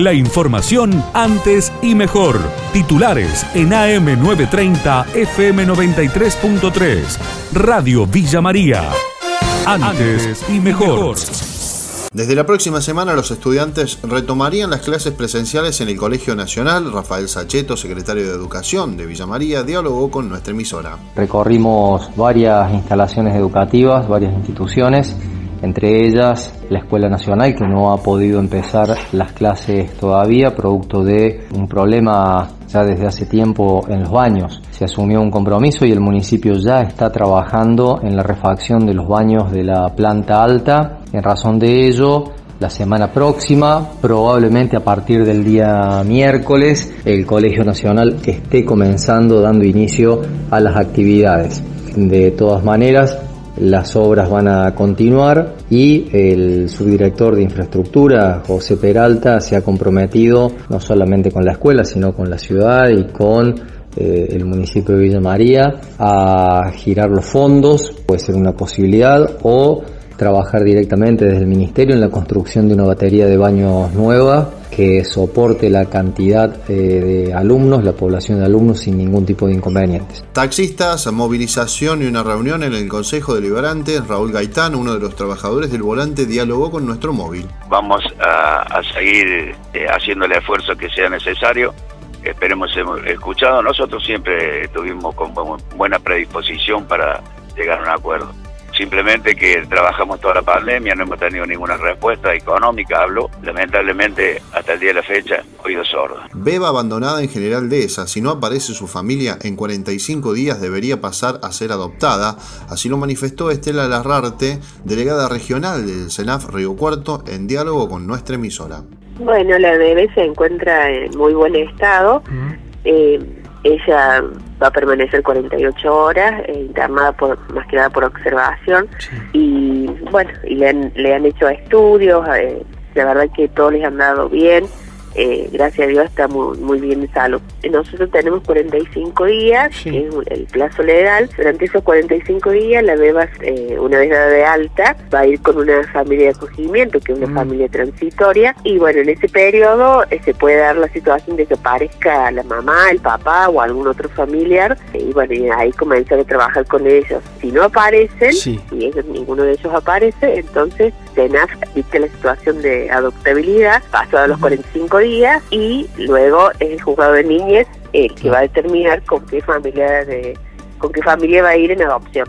La información antes y mejor. Titulares en AM930 FM93.3. Radio Villa María. Antes y mejor. Desde la próxima semana los estudiantes retomarían las clases presenciales en el Colegio Nacional. Rafael Sacheto, secretario de Educación de Villa María, dialogó con nuestra emisora. Recorrimos varias instalaciones educativas, varias instituciones entre ellas la Escuela Nacional que no ha podido empezar las clases todavía, producto de un problema ya desde hace tiempo en los baños. Se asumió un compromiso y el municipio ya está trabajando en la refacción de los baños de la planta alta. En razón de ello, la semana próxima, probablemente a partir del día miércoles, el Colegio Nacional esté comenzando dando inicio a las actividades. De todas maneras, las obras van a continuar y el subdirector de infraestructura, José Peralta, se ha comprometido no solamente con la escuela, sino con la ciudad y con eh, el municipio de Villa María a girar los fondos, puede ser una posibilidad, o trabajar directamente desde el ministerio en la construcción de una batería de baños nueva que soporte la cantidad eh, de alumnos, la población de alumnos sin ningún tipo de inconvenientes. Taxistas, movilización y una reunión en el Consejo Deliberante. Raúl Gaitán, uno de los trabajadores del volante, dialogó con nuestro móvil. Vamos a, seguir eh, haciendo el esfuerzo que sea necesario. Esperemos hemos escuchado. Nosotros siempre tuvimos con buena predisposición para llegar a un acuerdo. Simplemente que trabajamos toda la pandemia, no hemos tenido ninguna respuesta económica, hablo. Lamentablemente, hasta el día de la fecha, oído sordo. Beba abandonada en General Dehesa. Si no aparece su familia en 45 días, debería pasar a ser adoptada. Así lo manifestó Estela Larrarte, delegada regional del CENAF Río Cuarto, en diálogo con nuestra emisora. Bueno, la bebé se encuentra en muy buen estado. Eh, ella va a permanecer 48 horas eh, internada por más que nada por observación. Y bueno y le han, le han hecho estudios eh, la verdad que todos les han dado bien eh, gracias a Dios está muy, muy bien de salud. Nosotros tenemos 45 días, que es el plazo legal. Durante esos 45 días la beba, eh, una vez dada de alta, va a ir con una familia de acogimiento, que es una mm. familia transitoria. Y bueno, en ese periodo eh, se puede dar la situación de que aparezca la mamá, el papá o algún otro familiar. y bueno, y ahí comenzar a trabajar con ellos. Si no aparecen, y ellos, ninguno de ellos aparece, entonces TENAF viste la situación de adoptabilidad, pasado los 45 días y luego es el juzgado de niñez el que va a determinar con qué familia de, con qué familia va a ir en adopción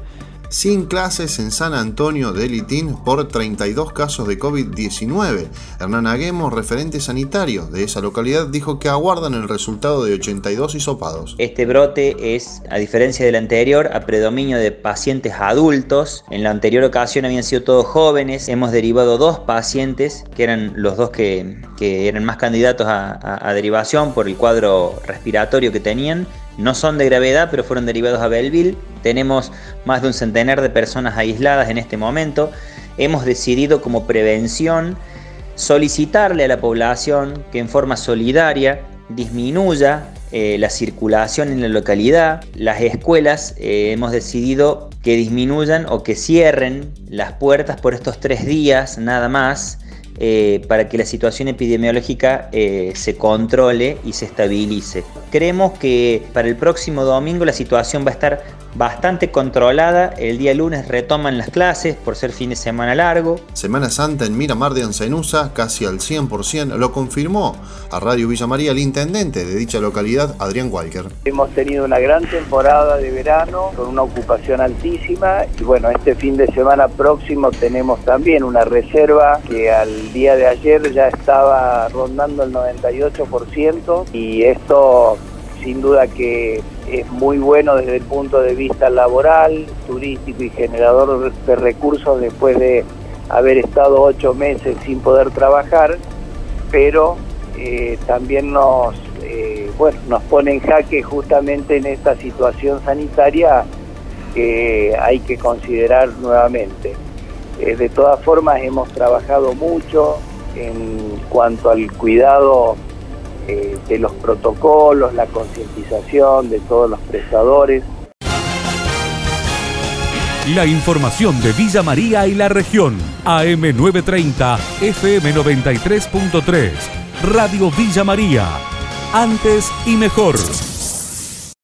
sin clases en San Antonio de Litín por 32 casos de COVID-19. Hernán Aguemo, referente sanitario de esa localidad, dijo que aguardan el resultado de 82 hisopados. Este brote es, a diferencia del anterior, a predominio de pacientes adultos. En la anterior ocasión habían sido todos jóvenes. Hemos derivado dos pacientes, que eran los dos que, eran más candidatos a derivación por el cuadro respiratorio que tenían no son de gravedad, pero fueron derivados a Belleville. Tenemos más de un centenar de personas aisladas en este momento. Hemos decidido como prevención solicitarle a la población que en forma solidaria disminuya eh, la circulación en la localidad. Las escuelas eh, hemos decidido que disminuyan o que cierren las puertas por estos tres días nada más eh, para que la situación epidemiológica eh, se controle y se estabilice. Creemos que para el próximo domingo la situación va a estar bastante controlada. El día lunes retoman las clases por ser fin de semana largo. Semana Santa en Miramar de Ancenusa, casi al 100%, lo confirmó a Radio Villa María el intendente de dicha localidad, Adrián Walker. Hemos tenido una gran temporada de verano con una ocupación altísima y bueno, este fin de semana próximo tenemos también una reserva que al día de ayer ya estaba rondando el 98% y esto sin duda que es muy bueno desde el punto de vista laboral, turístico y generador de recursos después de haber estado ocho meses sin poder trabajar, pero eh, también nos, eh, bueno, nos pone en jaque justamente en esta situación sanitaria que hay que considerar nuevamente. Eh, de todas formas hemos trabajado mucho en cuanto al cuidado eh, de los protocolos, la concientización de todos los prestadores. La información de Villa María y la región, AM930, FM93.3, Radio Villa María. Antes y mejor.